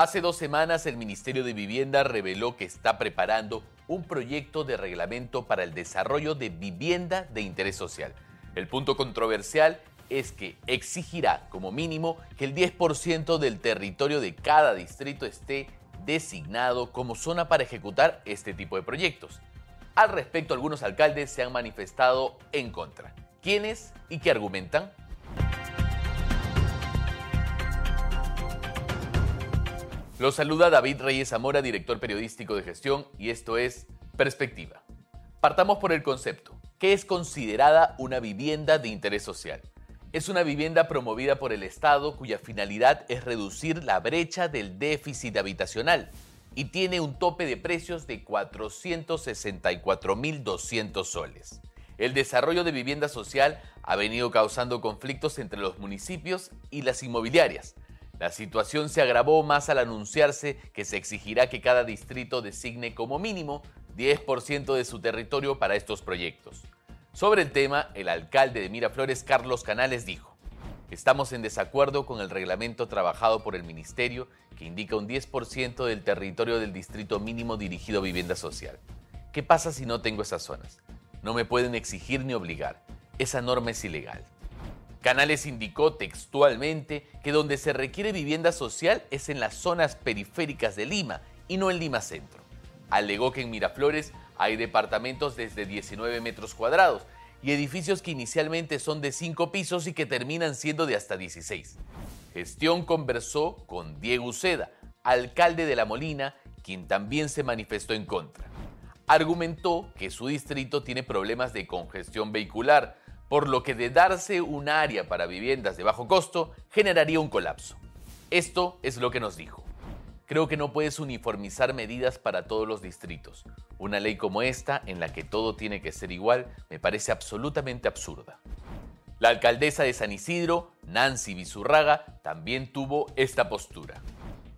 Hace dos semanas el Ministerio de Vivienda reveló que está preparando un proyecto de reglamento para el desarrollo de vivienda de interés social. El punto controversial es que exigirá como mínimo que el 10% del territorio de cada distrito esté designado como zona para ejecutar este tipo de proyectos. Al respecto, algunos alcaldes se han manifestado en contra. ¿Quiénes y qué argumentan? Los saluda David Reyes Zamora, director periodístico de gestión, y esto es Perspectiva. Partamos por el concepto. ¿Qué es considerada una vivienda de interés social? Es una vivienda promovida por el Estado cuya finalidad es reducir la brecha del déficit habitacional y tiene un tope de precios de 464.200 soles. El desarrollo de vivienda social ha venido causando conflictos entre los municipios y las inmobiliarias, la situación se agravó más al anunciarse que se exigirá que cada distrito designe como mínimo 10% de su territorio para estos proyectos. Sobre el tema, el alcalde de Miraflores, Carlos Canales, dijo, Estamos en desacuerdo con el reglamento trabajado por el Ministerio que indica un 10% del territorio del distrito mínimo dirigido a vivienda social. ¿Qué pasa si no tengo esas zonas? No me pueden exigir ni obligar. Esa norma es ilegal. Canales indicó textualmente que donde se requiere vivienda social es en las zonas periféricas de Lima y no en Lima Centro. Alegó que en Miraflores hay departamentos desde 19 metros cuadrados y edificios que inicialmente son de 5 pisos y que terminan siendo de hasta 16. Gestión conversó con Diego Uceda, alcalde de La Molina, quien también se manifestó en contra. Argumentó que su distrito tiene problemas de congestión vehicular, por lo que de darse un área para viviendas de bajo costo generaría un colapso. Esto es lo que nos dijo. Creo que no puedes uniformizar medidas para todos los distritos. Una ley como esta, en la que todo tiene que ser igual, me parece absolutamente absurda. La alcaldesa de San Isidro, Nancy Bizurraga, también tuvo esta postura.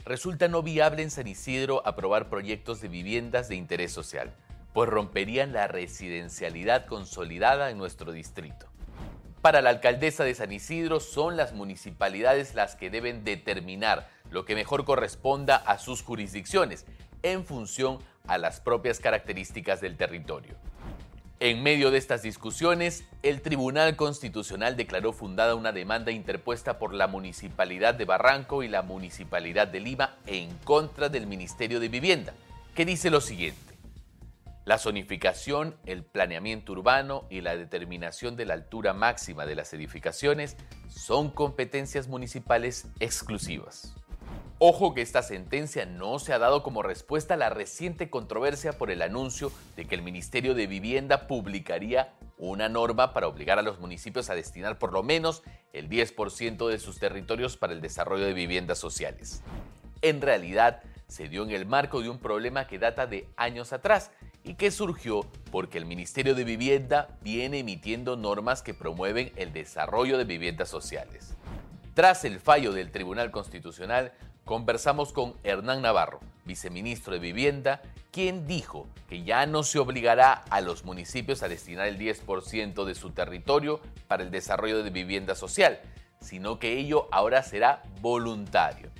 Resulta no viable en San Isidro aprobar proyectos de viviendas de interés social pues romperían la residencialidad consolidada en nuestro distrito. Para la alcaldesa de San Isidro son las municipalidades las que deben determinar lo que mejor corresponda a sus jurisdicciones en función a las propias características del territorio. En medio de estas discusiones, el Tribunal Constitucional declaró fundada una demanda interpuesta por la Municipalidad de Barranco y la Municipalidad de Lima en contra del Ministerio de Vivienda, que dice lo siguiente. La zonificación, el planeamiento urbano y la determinación de la altura máxima de las edificaciones son competencias municipales exclusivas. Ojo que esta sentencia no se ha dado como respuesta a la reciente controversia por el anuncio de que el Ministerio de Vivienda publicaría una norma para obligar a los municipios a destinar por lo menos el 10% de sus territorios para el desarrollo de viviendas sociales. En realidad, se dio en el marco de un problema que data de años atrás y que surgió porque el Ministerio de Vivienda viene emitiendo normas que promueven el desarrollo de viviendas sociales. Tras el fallo del Tribunal Constitucional, conversamos con Hernán Navarro, viceministro de Vivienda, quien dijo que ya no se obligará a los municipios a destinar el 10% de su territorio para el desarrollo de vivienda social, sino que ello ahora será voluntario.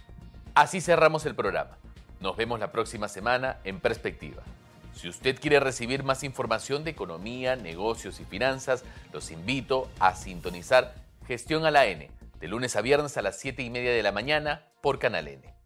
Así cerramos el programa. Nos vemos la próxima semana en Perspectiva. Si usted quiere recibir más información de economía, negocios y finanzas, los invito a sintonizar Gestión a la N, de lunes a viernes a las 7 y media de la mañana por Canal N.